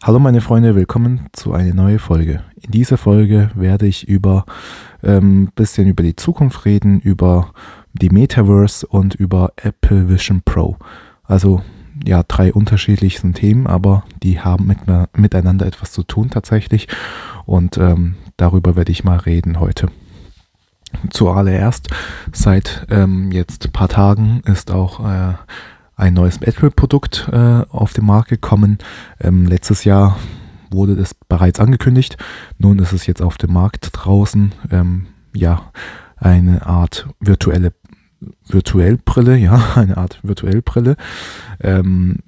Hallo meine Freunde, willkommen zu einer neuen Folge. In dieser Folge werde ich über ein ähm, bisschen über die Zukunft reden, über die Metaverse und über Apple Vision Pro. Also ja, drei unterschiedlichen Themen, aber die haben mit, miteinander etwas zu tun tatsächlich und ähm, darüber werde ich mal reden heute. Zuallererst, seit ähm, jetzt ein paar Tagen ist auch äh, ein neues Apple-Produkt äh, auf den Markt gekommen. Ähm, letztes Jahr wurde das bereits angekündigt. Nun ist es jetzt auf dem Markt draußen. Ähm, ja, eine Art virtuelle Virtuellbrille, ja, eine Art Virtuellbrille, ähm,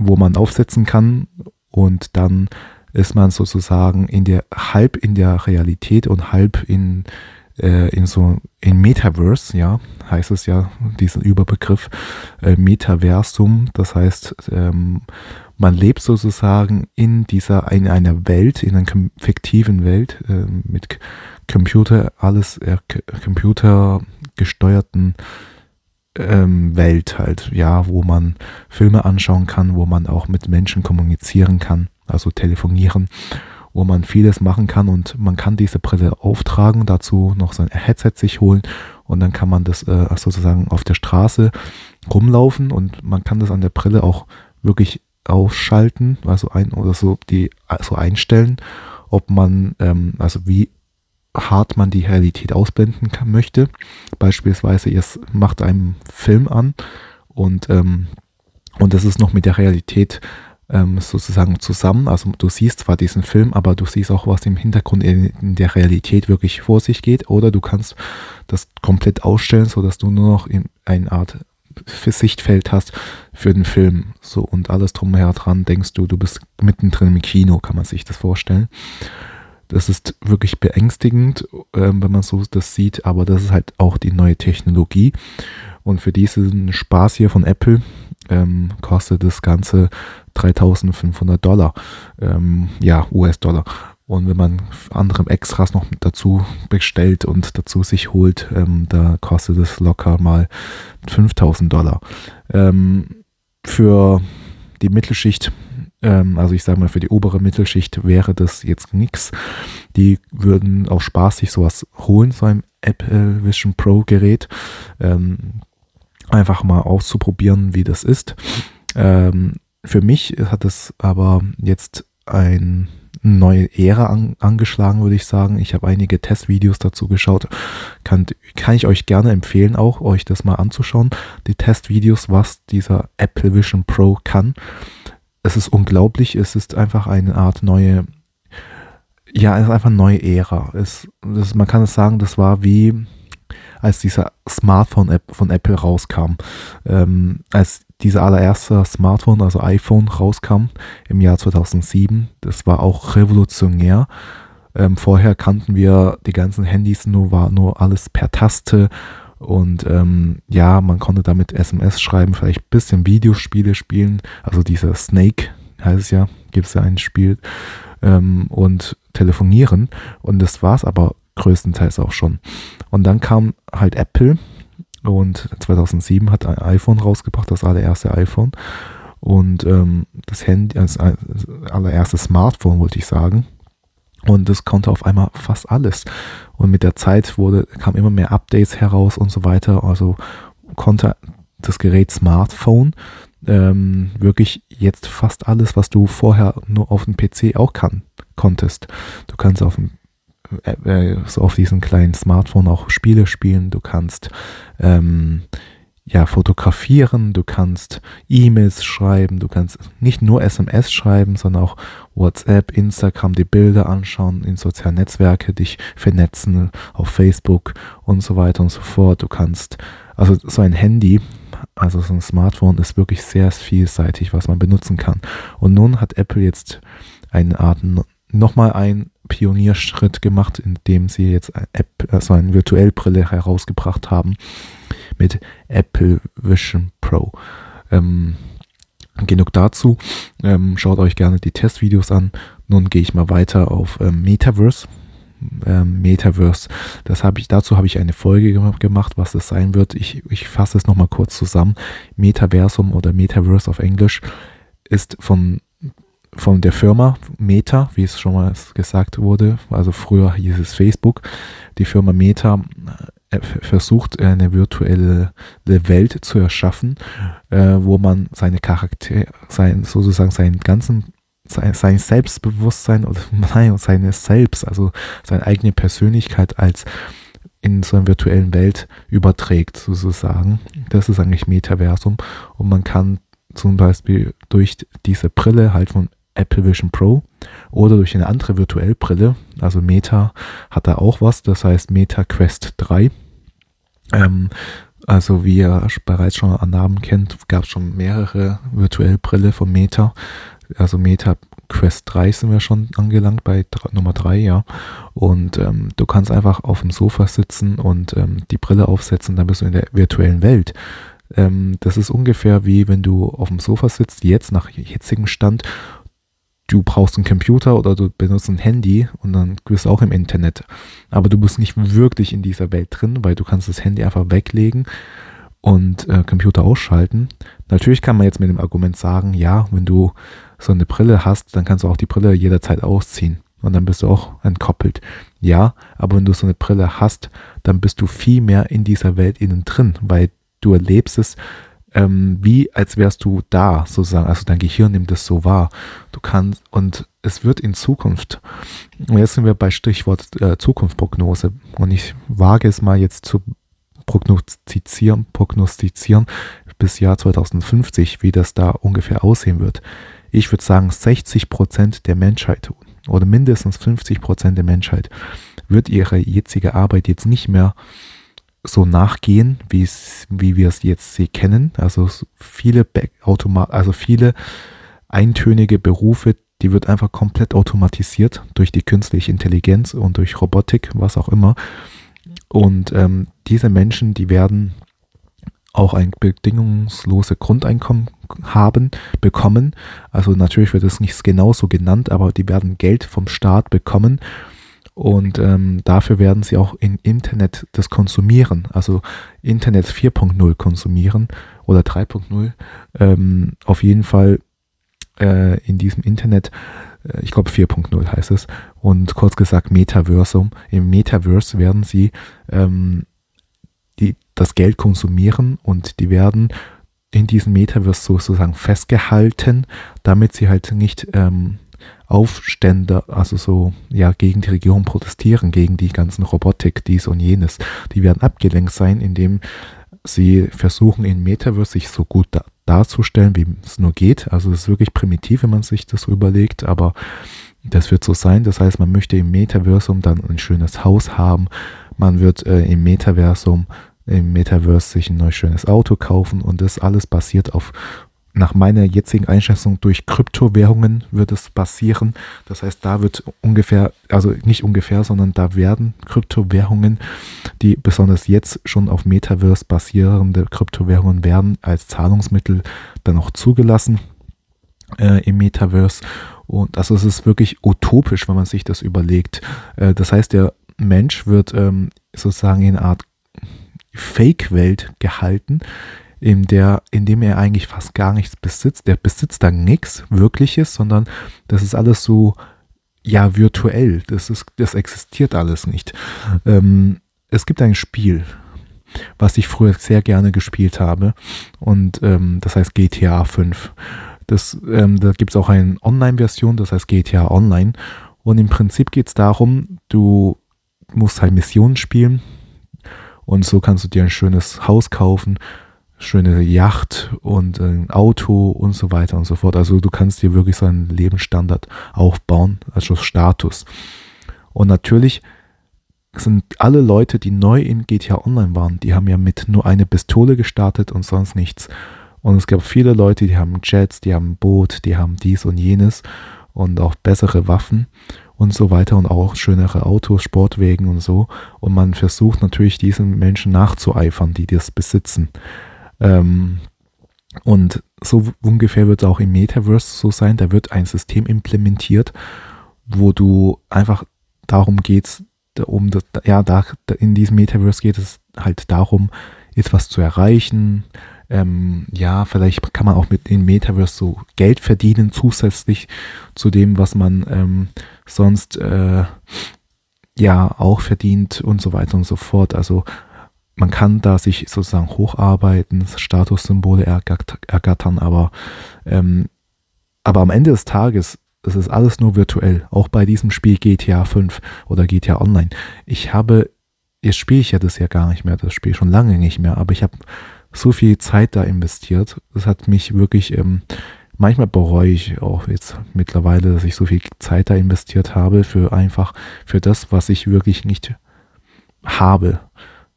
wo man aufsetzen kann und dann ist man sozusagen in der halb in der Realität und halb in äh, in so in Metaverse, ja, heißt es ja, diesen Überbegriff äh, Metaversum. Das heißt, ähm, man lebt sozusagen in dieser, in einer Welt, in einer fiktiven Welt äh, mit Computer, alles äh, computergesteuerten ähm, Welt halt, ja, wo man Filme anschauen kann, wo man auch mit Menschen kommunizieren kann, also telefonieren wo man vieles machen kann und man kann diese Brille auftragen, dazu noch sein Headset sich holen und dann kann man das äh, sozusagen auf der Straße rumlaufen und man kann das an der Brille auch wirklich ausschalten, also ein oder so die so einstellen, ob man ähm, also wie hart man die Realität ausblenden kann, möchte. Beispielsweise, ihr macht einen Film an und ähm, und das ist noch mit der Realität ähm, sozusagen zusammen. Also du siehst zwar diesen Film, aber du siehst auch, was im Hintergrund in, in, der Realität wirklich vor sich geht. Oder du kannst das komplett ausstellen, sodass du nur noch in eine Art Sichtfeld hast für den Film. So und alles drumher dran denkst du, du bist mittendrin im Kino, kann man sich das vorstellen. Das ist wirklich beängstigend, äh, wenn man so das sieht, aber das ist halt auch die neue Technologie. Und für diesen Spaß hier von Apple ähm, kostet das Ganze 3500 Dollar, ähm, ja, US-Dollar. Und wenn man andere Extras noch dazu bestellt und dazu sich holt, ähm, da kostet es locker mal 5000 Dollar. Ähm, für die Mittelschicht, ähm, also ich sage mal für die obere Mittelschicht wäre das jetzt nichts. Die würden auch Spaß sich sowas holen, so ein Apple Vision Pro Gerät. Ähm, einfach mal auszuprobieren, wie das ist. Ähm, für mich hat es aber jetzt ein neue Ära an, angeschlagen, würde ich sagen. Ich habe einige Testvideos dazu geschaut. Kann, kann ich euch gerne empfehlen, auch euch das mal anzuschauen. Die Testvideos, was dieser Apple Vision Pro kann. Es ist unglaublich. Es ist einfach eine Art neue, ja, es ist einfach eine neue Ära. Es, das, man kann es sagen, das war wie als dieser Smartphone-App von Apple rauskam. Ähm, als dieser allererste Smartphone, also iPhone, rauskam im Jahr 2007. Das war auch revolutionär. Ähm, vorher kannten wir die ganzen Handys nur, war nur alles per Taste und ähm, ja, man konnte damit SMS schreiben, vielleicht ein bisschen Videospiele spielen. Also dieser Snake heißt es ja, gibt es ja ein Spiel ähm, und telefonieren. Und das war es aber größtenteils auch schon. Und dann kam halt Apple und 2007 hat ein iPhone rausgebracht, das allererste iPhone. Und ähm, das Handy, das allererste Smartphone, wollte ich sagen. Und das konnte auf einmal fast alles. Und mit der Zeit wurde, kam immer mehr Updates heraus und so weiter. Also konnte das Gerät Smartphone ähm, wirklich jetzt fast alles, was du vorher nur auf dem PC auch kann, konntest. Du kannst auf dem äh, so auf diesem kleinen Smartphone auch Spiele spielen, du kannst ähm, ja, fotografieren, du kannst E-Mails schreiben, du kannst nicht nur SMS schreiben, sondern auch WhatsApp, Instagram, die Bilder anschauen, in sozialen Netzwerke dich vernetzen, auf Facebook und so weiter und so fort. Du kannst, also so ein Handy, also so ein Smartphone ist wirklich sehr vielseitig, was man benutzen kann. Und nun hat Apple jetzt eine Art nochmal ein Pionierschritt gemacht, indem sie jetzt eine App, also eine Virtuellbrille herausgebracht haben mit Apple Vision Pro. Ähm, genug dazu. Ähm, schaut euch gerne die Testvideos an. Nun gehe ich mal weiter auf ähm, Metaverse. Ähm, Metaverse, das habe ich, dazu habe ich eine Folge gemacht, was das sein wird. Ich, ich fasse es nochmal kurz zusammen. Metaversum oder Metaverse auf Englisch ist von von der Firma Meta, wie es schon mal gesagt wurde, also früher hieß es Facebook, die Firma Meta äh, versucht eine virtuelle Welt zu erschaffen, äh, wo man seine Charakter, sein, sozusagen seinen ganzen sein, sein Selbstbewusstsein oder nein, seine Selbst, also seine eigene Persönlichkeit als in so einer virtuellen Welt überträgt, sozusagen. Das ist eigentlich Metaversum. Und man kann zum Beispiel durch diese Brille halt von Apple Vision Pro oder durch eine andere virtuelle Brille, also Meta hat da auch was, das heißt Meta Quest 3. Ähm, also wie ihr bereits schon an Namen kennt, gab es schon mehrere virtuelle Brille von Meta. Also Meta Quest 3 sind wir schon angelangt, bei Nummer 3, ja. Und ähm, du kannst einfach auf dem Sofa sitzen und ähm, die Brille aufsetzen, dann bist du in der virtuellen Welt. Ähm, das ist ungefähr wie wenn du auf dem Sofa sitzt, jetzt nach jetzigem Stand, du brauchst einen Computer oder du benutzt ein Handy und dann bist du auch im Internet. Aber du bist nicht wirklich in dieser Welt drin, weil du kannst das Handy einfach weglegen und äh, Computer ausschalten. Natürlich kann man jetzt mit dem Argument sagen, ja, wenn du so eine Brille hast, dann kannst du auch die Brille jederzeit ausziehen und dann bist du auch entkoppelt. Ja, aber wenn du so eine Brille hast, dann bist du viel mehr in dieser Welt innen drin, weil du erlebst es ähm, wie als wärst du da, sozusagen. Also dein Gehirn nimmt es so wahr. Du kannst, und es wird in Zukunft, und jetzt sind wir bei Stichwort äh, Zukunftsprognose, und ich wage es mal jetzt zu prognostizieren, prognostizieren bis Jahr 2050, wie das da ungefähr aussehen wird. Ich würde sagen, 60 Prozent der Menschheit oder mindestens 50 Prozent der Menschheit wird ihre jetzige Arbeit jetzt nicht mehr so nachgehen, wie wir es jetzt sie kennen. Also viele also viele eintönige Berufe, die wird einfach komplett automatisiert durch die künstliche Intelligenz und durch Robotik, was auch immer. Und ähm, diese Menschen, die werden auch ein bedingungsloses Grundeinkommen haben, bekommen. Also natürlich wird es nicht genauso genannt, aber die werden Geld vom Staat bekommen und ähm, dafür werden sie auch im Internet das konsumieren, also Internet 4.0 konsumieren oder 3.0. Ähm, auf jeden Fall äh, in diesem Internet, äh, ich glaube 4.0 heißt es, und kurz gesagt Metaversum. Im Metaverse werden sie ähm, die, das Geld konsumieren und die werden in diesem Metaverse sozusagen festgehalten, damit sie halt nicht ähm, Aufstände, also so, ja, gegen die Regierung protestieren, gegen die ganzen Robotik, dies und jenes. Die werden abgelenkt sein, indem sie versuchen, in Metaverse sich so gut da darzustellen, wie es nur geht. Also es ist wirklich primitiv, wenn man sich das überlegt, aber das wird so sein. Das heißt, man möchte im Metaversum dann ein schönes Haus haben. Man wird äh, im Metaversum, im Metaverse sich ein neues schönes Auto kaufen und das alles basiert auf nach meiner jetzigen Einschätzung durch Kryptowährungen wird es passieren. Das heißt, da wird ungefähr, also nicht ungefähr, sondern da werden Kryptowährungen, die besonders jetzt schon auf Metaverse basierende Kryptowährungen werden, als Zahlungsmittel dann auch zugelassen äh, im Metaverse. Und also es ist wirklich utopisch, wenn man sich das überlegt. Äh, das heißt, der Mensch wird ähm, sozusagen in eine Art Fake-Welt gehalten, in, der, in dem er eigentlich fast gar nichts besitzt. Der besitzt da nichts Wirkliches, sondern das ist alles so, ja, virtuell. Das, ist, das existiert alles nicht. Ähm, es gibt ein Spiel, was ich früher sehr gerne gespielt habe. Und ähm, das heißt GTA 5. Das, ähm, da gibt es auch eine Online-Version, das heißt GTA Online. Und im Prinzip geht es darum, du musst halt Missionen spielen. Und so kannst du dir ein schönes Haus kaufen, schöne Yacht und ein Auto und so weiter und so fort. Also du kannst dir wirklich so einen Lebensstandard aufbauen, also Status. Und natürlich sind alle Leute, die neu in GTA Online waren, die haben ja mit nur eine Pistole gestartet und sonst nichts. Und es gab viele Leute, die haben Jets, die haben ein Boot, die haben dies und jenes und auch bessere Waffen und so weiter und auch schönere Autos, Sportwegen und so. Und man versucht natürlich diesen Menschen nachzueifern, die das besitzen. Ähm, und so ungefähr wird es auch im Metaverse so sein. Da wird ein System implementiert, wo du einfach darum geht, um das, ja, da, in diesem Metaverse geht es halt darum, etwas zu erreichen, ähm, ja, vielleicht kann man auch mit dem Metaverse so Geld verdienen, zusätzlich zu dem, was man ähm, sonst äh, ja auch verdient und so weiter und so fort. Also man kann da sich sozusagen hocharbeiten, Statussymbole ergattern, aber, ähm, aber am Ende des Tages es ist alles nur virtuell. Auch bei diesem Spiel GTA 5 oder GTA Online. Ich habe, jetzt spiele ich ja das ja gar nicht mehr, das Spiel schon lange nicht mehr, aber ich habe so viel Zeit da investiert. Das hat mich wirklich, ähm, manchmal bereue ich auch jetzt mittlerweile, dass ich so viel Zeit da investiert habe für einfach, für das, was ich wirklich nicht habe.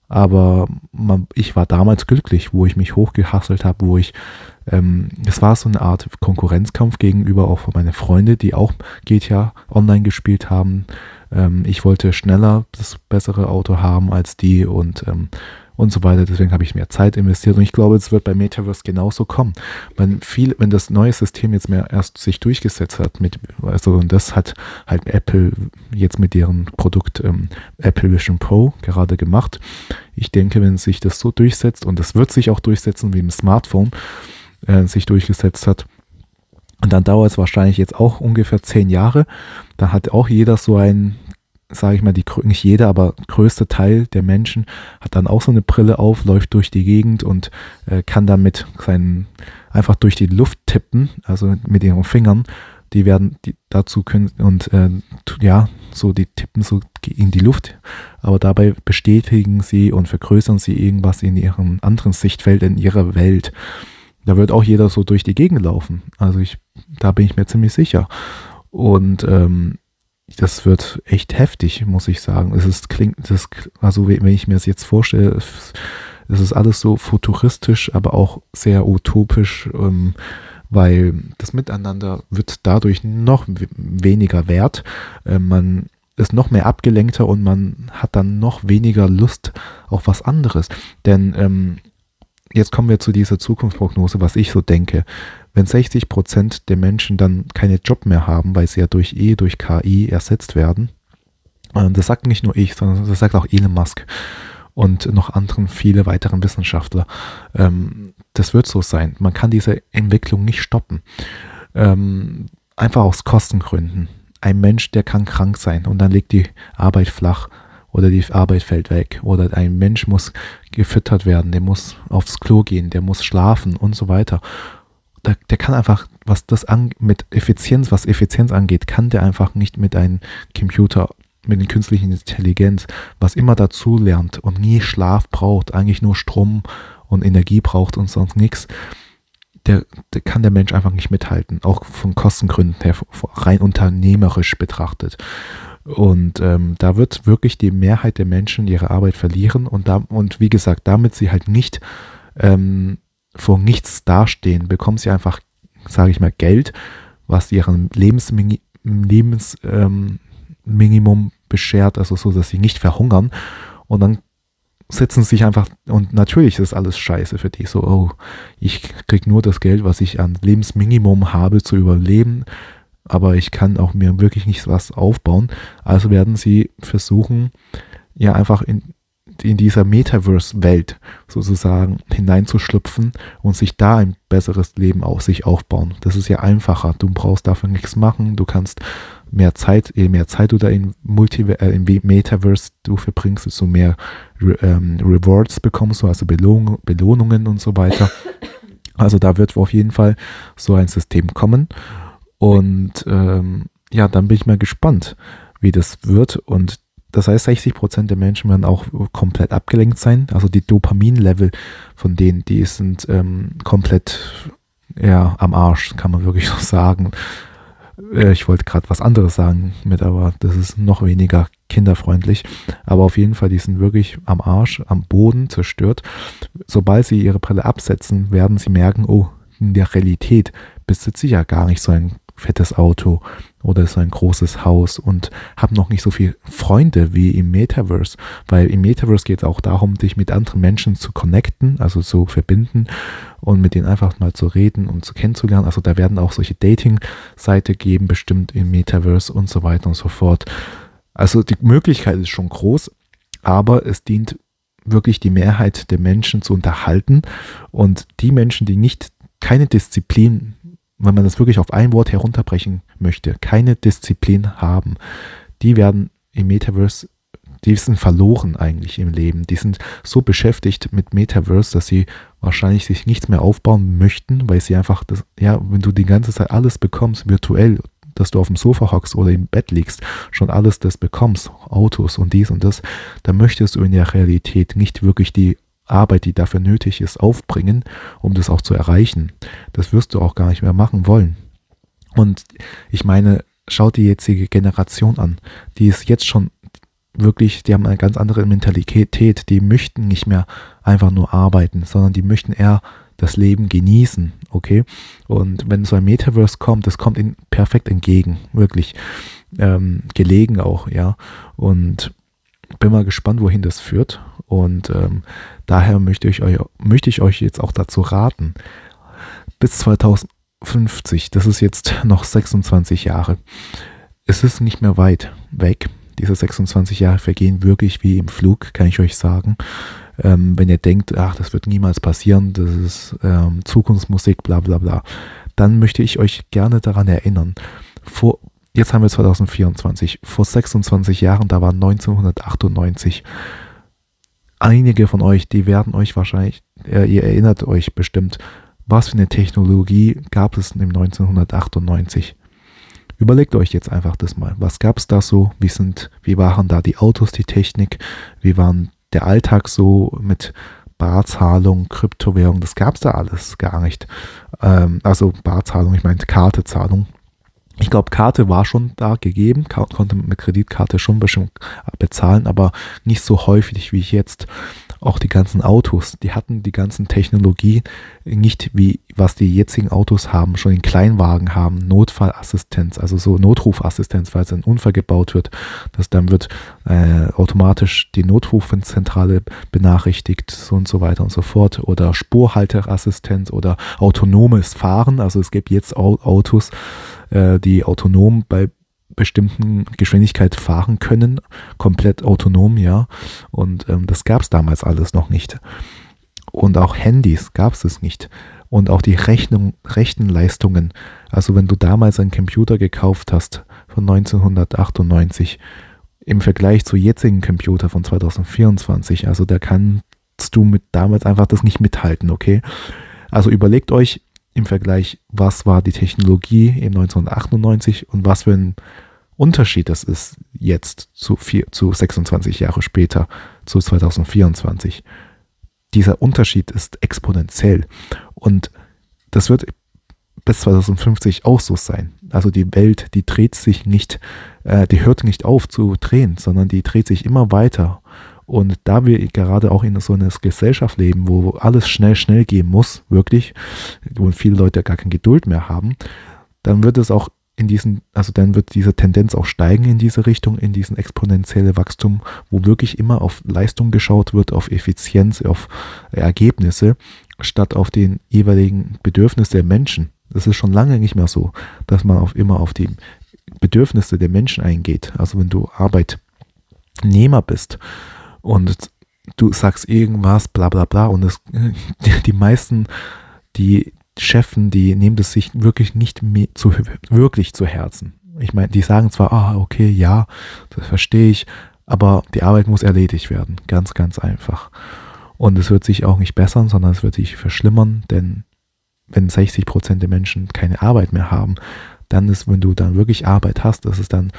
Aber man, ich war damals glücklich, wo ich mich hochgehasselt habe, wo ich, ähm, es war so eine Art Konkurrenzkampf gegenüber auch von meinen Freunden, die auch GTA online gespielt haben. Ähm, ich wollte schneller das bessere Auto haben als die und ähm, und so weiter. Deswegen habe ich mehr Zeit investiert und ich glaube, es wird bei Metaverse genauso kommen. Wenn viel, wenn das neue System jetzt mehr erst sich durchgesetzt hat, mit, also und das hat halt Apple jetzt mit deren Produkt ähm, Apple Vision Pro gerade gemacht. Ich denke, wenn sich das so durchsetzt und das wird sich auch durchsetzen, wie im Smartphone äh, sich durchgesetzt hat, und dann dauert es wahrscheinlich jetzt auch ungefähr zehn Jahre. Da hat auch jeder so ein sage ich mal, die, nicht jeder, aber größte Teil der Menschen hat dann auch so eine Brille auf, läuft durch die Gegend und äh, kann damit seinen einfach durch die Luft tippen, also mit ihren Fingern. Die werden die dazu können und äh, ja, so die tippen so in die Luft, aber dabei bestätigen sie und vergrößern sie irgendwas in ihrem anderen Sichtfeld in ihrer Welt. Da wird auch jeder so durch die Gegend laufen. Also ich, da bin ich mir ziemlich sicher. Und ähm, das wird echt heftig, muss ich sagen. Es ist, klingt, das, also wenn ich mir das jetzt vorstelle, es ist alles so futuristisch, aber auch sehr utopisch, ähm, weil das Miteinander wird dadurch noch weniger wert. Äh, man ist noch mehr abgelenkter und man hat dann noch weniger Lust auf was anderes. Denn ähm, jetzt kommen wir zu dieser Zukunftsprognose, was ich so denke wenn 60 Prozent der Menschen dann keine Job mehr haben, weil sie ja durch E, durch KI ersetzt werden, äh, das sagt nicht nur ich, sondern das sagt auch Elon Musk und noch anderen, viele weiteren Wissenschaftler. Ähm, das wird so sein. Man kann diese Entwicklung nicht stoppen. Ähm, einfach aus Kostengründen. Ein Mensch, der kann krank sein und dann liegt die Arbeit flach oder die Arbeit fällt weg oder ein Mensch muss gefüttert werden, der muss aufs Klo gehen, der muss schlafen und so weiter der, der kann einfach, was das an, mit Effizienz, was Effizienz angeht, kann der einfach nicht mit einem Computer, mit der künstlichen Intelligenz, was immer dazu lernt und nie Schlaf braucht, eigentlich nur Strom und Energie braucht und sonst nichts, der, der kann der Mensch einfach nicht mithalten, auch von Kostengründen her, rein unternehmerisch betrachtet. Und ähm, da wird wirklich die Mehrheit der Menschen ihre Arbeit verlieren und, da, und wie gesagt, damit sie halt nicht ähm, vor nichts dastehen, bekommen sie einfach, sage ich mal, Geld, was ihren Lebensminimum Lebens, ähm, beschert, also so, dass sie nicht verhungern. Und dann setzen sie sich einfach, und natürlich ist alles scheiße für die, so, oh, ich krieg nur das Geld, was ich an Lebensminimum habe zu überleben, aber ich kann auch mir wirklich nicht was aufbauen. Also werden sie versuchen, ja, einfach in, in dieser Metaverse-Welt sozusagen hineinzuschlüpfen und sich da ein besseres Leben aus sich aufbauen. Das ist ja einfacher. Du brauchst dafür nichts machen. Du kannst mehr Zeit, je mehr Zeit du da in, Multi äh, im Metaverse du verbringst, desto mehr Re ähm, Rewards bekommst du, also Belohn Belohnungen und so weiter. Also da wird auf jeden Fall so ein System kommen. Und ähm, ja, dann bin ich mal gespannt, wie das wird. Und das heißt, 60 Prozent der Menschen werden auch komplett abgelenkt sein. Also die Dopamin-Level von denen, die sind ähm, komplett ja, am Arsch, kann man wirklich so sagen. Äh, ich wollte gerade was anderes sagen mit, aber das ist noch weniger kinderfreundlich. Aber auf jeden Fall, die sind wirklich am Arsch, am Boden zerstört. Sobald sie ihre Brille absetzen, werden sie merken, oh, in der Realität besitze ich ja gar nicht so ein fettes Auto oder so ein großes Haus und habe noch nicht so viele Freunde wie im Metaverse, weil im Metaverse geht es auch darum, dich mit anderen Menschen zu connecten, also zu verbinden und mit denen einfach mal zu reden und zu kennenzulernen. Also da werden auch solche Dating-Seite geben, bestimmt im Metaverse und so weiter und so fort. Also die Möglichkeit ist schon groß, aber es dient wirklich die Mehrheit der Menschen zu unterhalten und die Menschen, die nicht keine Disziplin, wenn man das wirklich auf ein Wort herunterbrechen möchte, keine Disziplin haben, die werden im Metaverse, die sind verloren eigentlich im Leben. Die sind so beschäftigt mit Metaverse, dass sie wahrscheinlich sich nichts mehr aufbauen möchten, weil sie einfach das, ja, wenn du die ganze Zeit alles bekommst, virtuell, dass du auf dem Sofa hockst oder im Bett liegst, schon alles das bekommst, Autos und dies und das, dann möchtest du in der Realität nicht wirklich die Arbeit, die dafür nötig ist, aufbringen, um das auch zu erreichen. Das wirst du auch gar nicht mehr machen wollen. Und ich meine, schau die jetzige Generation an, die ist jetzt schon wirklich, die haben eine ganz andere Mentalität, die möchten nicht mehr einfach nur arbeiten, sondern die möchten eher das Leben genießen, okay? Und wenn so ein Metaverse kommt, das kommt ihnen perfekt entgegen, wirklich ähm, gelegen auch, ja. Und bin mal gespannt, wohin das führt. Und ähm, daher möchte ich, euch, möchte ich euch jetzt auch dazu raten, bis 2050, das ist jetzt noch 26 Jahre, es ist nicht mehr weit weg. Diese 26 Jahre vergehen wirklich wie im Flug, kann ich euch sagen. Ähm, wenn ihr denkt, ach, das wird niemals passieren, das ist ähm, Zukunftsmusik, bla bla bla, dann möchte ich euch gerne daran erinnern. Vor, jetzt haben wir 2024, vor 26 Jahren, da war 1998. Einige von euch, die werden euch wahrscheinlich, äh, ihr erinnert euch bestimmt, was für eine Technologie gab es im 1998. Überlegt euch jetzt einfach das mal. Was gab es da so? Wie sind, wie waren da die Autos, die Technik? Wie waren der Alltag so mit Barzahlung, Kryptowährung, das gab es da alles gar nicht. Ähm, also Barzahlung, ich meine Kartezahlung. Ich glaube, Karte war schon da gegeben, konnte mit Kreditkarte schon bestimmt bezahlen, aber nicht so häufig wie jetzt. Auch die ganzen Autos, die hatten die ganzen Technologie nicht wie was die jetzigen Autos haben, schon in Kleinwagen haben, Notfallassistenz, also so Notrufassistenz, falls ein Unfall gebaut wird, dass dann wird äh, automatisch die Notrufzentrale benachrichtigt so und so weiter und so fort. Oder Spurhalterassistenz oder autonomes Fahren, also es gibt jetzt Autos, äh, die autonom bei bestimmten Geschwindigkeit fahren können, komplett autonom, ja. Und ähm, das gab es damals alles noch nicht. Und auch Handys gab es es nicht. Und auch die Rechnung, Rechenleistungen. Also wenn du damals einen Computer gekauft hast von 1998 im Vergleich zu jetzigen Computer von 2024, also da kannst du mit damals einfach das nicht mithalten, okay? Also überlegt euch im Vergleich, was war die Technologie im 1998 und was für ein Unterschied das ist jetzt zu, vier, zu 26 Jahre später, zu 2024. Dieser Unterschied ist exponentiell und das wird bis 2050 auch so sein. Also die Welt, die dreht sich nicht, äh, die hört nicht auf zu drehen, sondern die dreht sich immer weiter. Und da wir gerade auch in so einer Gesellschaft leben, wo alles schnell, schnell gehen muss, wirklich, wo viele Leute gar keine Geduld mehr haben, dann wird es auch in diesen, also dann wird diese Tendenz auch steigen in diese Richtung, in diesen exponentielle Wachstum, wo wirklich immer auf Leistung geschaut wird, auf Effizienz, auf Ergebnisse, statt auf den jeweiligen Bedürfnisse der Menschen. Das ist schon lange nicht mehr so, dass man auf immer auf die Bedürfnisse der Menschen eingeht. Also wenn du Arbeitnehmer bist und du sagst irgendwas, bla bla bla, und das, die meisten, die Chefen, die nehmen das sich wirklich nicht zu, wirklich zu Herzen. Ich meine, die sagen zwar, ah, okay, ja, das verstehe ich, aber die Arbeit muss erledigt werden. Ganz, ganz einfach. Und es wird sich auch nicht bessern, sondern es wird sich verschlimmern, denn wenn 60 Prozent der Menschen keine Arbeit mehr haben, dann ist, wenn du dann wirklich Arbeit hast, das ist dann,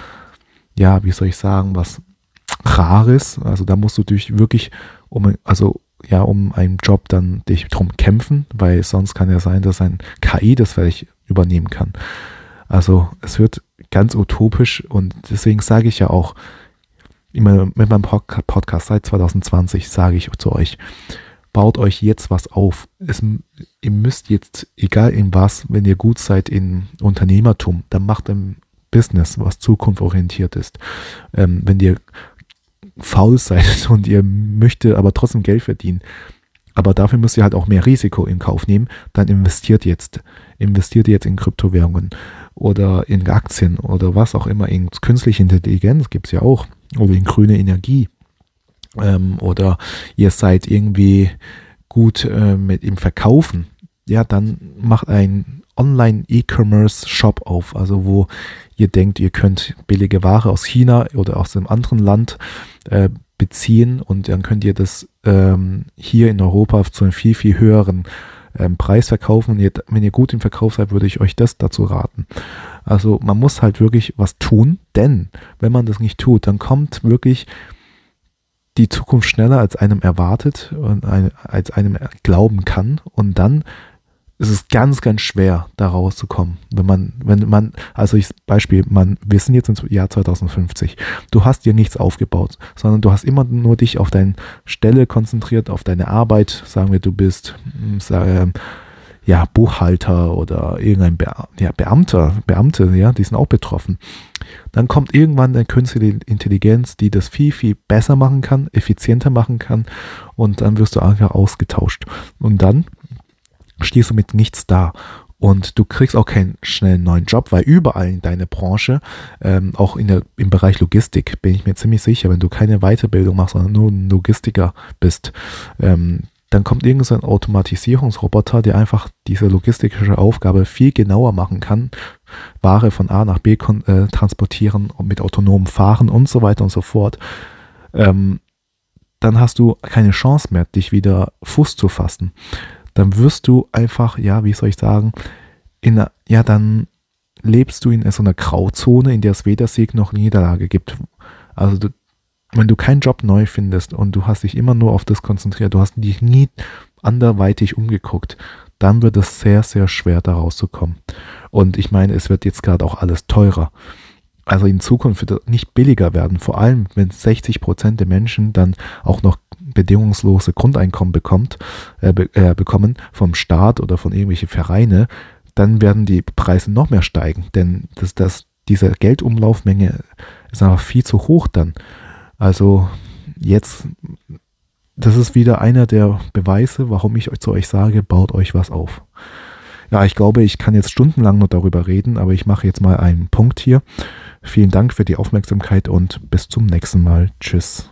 ja, wie soll ich sagen, was Rares. Also da musst du dich wirklich um, also ja um einen Job dann dich drum kämpfen, weil sonst kann ja sein, dass ein KI das vielleicht übernehmen kann. Also es wird ganz utopisch und deswegen sage ich ja auch immer mit meinem Podcast seit 2020 sage ich zu euch, baut euch jetzt was auf. Es, ihr müsst jetzt, egal in was, wenn ihr gut seid in Unternehmertum, dann macht ein Business, was zukunftsorientiert ist. Ähm, wenn ihr faul seid und ihr möchtet aber trotzdem Geld verdienen, aber dafür müsst ihr halt auch mehr Risiko in Kauf nehmen, dann investiert jetzt. Investiert jetzt in Kryptowährungen oder in Aktien oder was auch immer, in künstliche Intelligenz gibt es ja auch. Oder in grüne Energie. ähm, oder ihr seid irgendwie gut äh, mit ihm verkaufen, ja, dann macht ein Online-E-Commerce-Shop auf, also wo ihr denkt, ihr könnt billige Ware aus China oder aus einem anderen Land äh, beziehen und dann könnt ihr das ähm, hier in Europa zu einem viel, viel höheren ähm, Preis verkaufen. Und ihr, wenn ihr gut im Verkauf seid, würde ich euch das dazu raten. Also man muss halt wirklich was tun, denn wenn man das nicht tut, dann kommt wirklich die Zukunft schneller als einem erwartet und ein, als einem glauben kann. Und dann ist es ganz, ganz schwer, da rauszukommen. Wenn man, wenn man, also ich, Beispiel, man, wir sind jetzt im Jahr 2050. Du hast dir nichts aufgebaut, sondern du hast immer nur dich auf deine Stelle konzentriert, auf deine Arbeit. Sagen wir, du bist, äh, ja, Buchhalter oder irgendein Be ja, Beamter, Beamte, ja, die sind auch betroffen. Dann kommt irgendwann eine künstliche Intelligenz, die das viel, viel besser machen kann, effizienter machen kann und dann wirst du einfach ausgetauscht. Und dann stehst du mit nichts da. Und du kriegst auch keinen schnellen neuen Job, weil überall in deiner Branche, ähm, auch in der, im Bereich Logistik, bin ich mir ziemlich sicher, wenn du keine Weiterbildung machst, sondern nur ein Logistiker bist, ähm, dann kommt irgendein Automatisierungsroboter, der einfach diese logistische Aufgabe viel genauer machen kann, Ware von A nach B äh, transportieren und mit autonomem Fahren und so weiter und so fort. Ähm, dann hast du keine Chance mehr, dich wieder Fuß zu fassen dann wirst du einfach, ja, wie soll ich sagen, in einer, ja, dann lebst du in so einer Grauzone, in der es weder Sieg noch Niederlage gibt. Also du, wenn du keinen Job neu findest und du hast dich immer nur auf das konzentriert, du hast dich nie anderweitig umgeguckt, dann wird es sehr, sehr schwer, da rauszukommen. Und ich meine, es wird jetzt gerade auch alles teurer. Also in Zukunft wird es nicht billiger werden, vor allem wenn 60 Prozent der Menschen dann auch noch bedingungslose Grundeinkommen bekommt, äh, äh, bekommen vom Staat oder von irgendwelchen Vereine, dann werden die Preise noch mehr steigen, denn das, das, diese Geldumlaufmenge ist einfach viel zu hoch dann. Also jetzt, das ist wieder einer der Beweise, warum ich euch zu euch sage, baut euch was auf. Ja, ich glaube, ich kann jetzt stundenlang nur darüber reden, aber ich mache jetzt mal einen Punkt hier. Vielen Dank für die Aufmerksamkeit und bis zum nächsten Mal. Tschüss.